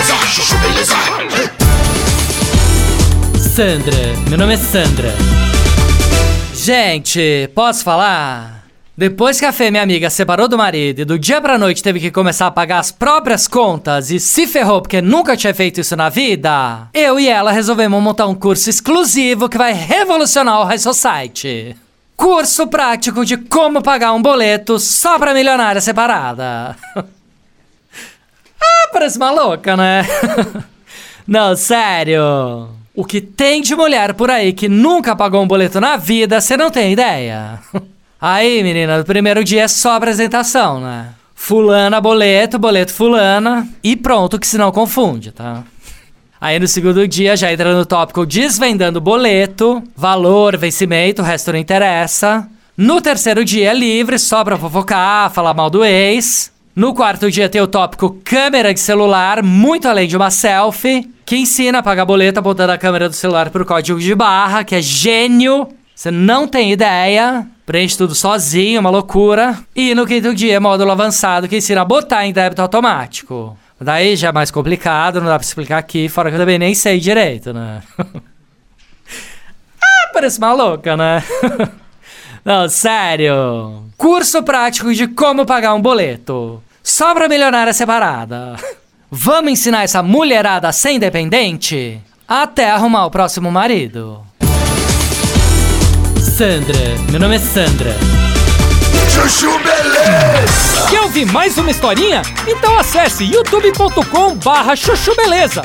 beleza, chuchu beleza. Sandra, meu nome é Sandra. Gente, posso falar? Depois que a Fê, minha amiga, separou do marido e do dia pra noite teve que começar a pagar as próprias contas e se ferrou porque nunca tinha feito isso na vida, eu e ela resolvemos montar um curso exclusivo que vai revolucionar o High Society. Curso prático de como pagar um boleto só pra milionária separada. parece uma louca, né? Não, sério. O que tem de mulher por aí que nunca pagou um boleto na vida, você não tem ideia. Aí, menina, no primeiro dia é só apresentação, né? Fulana, boleto, boleto, fulana. E pronto, que senão confunde, tá? Aí no segundo dia já entra no tópico desvendando boleto, valor, vencimento, o resto não interessa. No terceiro dia é livre, só pra fofocar, falar mal do ex. No quarto dia tem o tópico câmera de celular, muito além de uma selfie, que ensina a pagar boleto apontando a câmera do celular pro código de barra, que é gênio. Você não tem ideia. Preenche tudo sozinho, uma loucura. E no quinto dia, módulo avançado que ensina a botar em débito automático. Daí já é mais complicado, não dá pra explicar aqui, fora que eu também nem sei direito, né? ah, parece uma louca, né? não, sério. Curso prático de como pagar um boleto. Só pra milionária separada. Vamos ensinar essa mulherada a ser independente? Até arrumar o próximo marido. Sandra, meu nome é Sandra. Chuchu beleza. Quer ouvir mais uma historinha? Então acesse youtube.com barra chuchu beleza.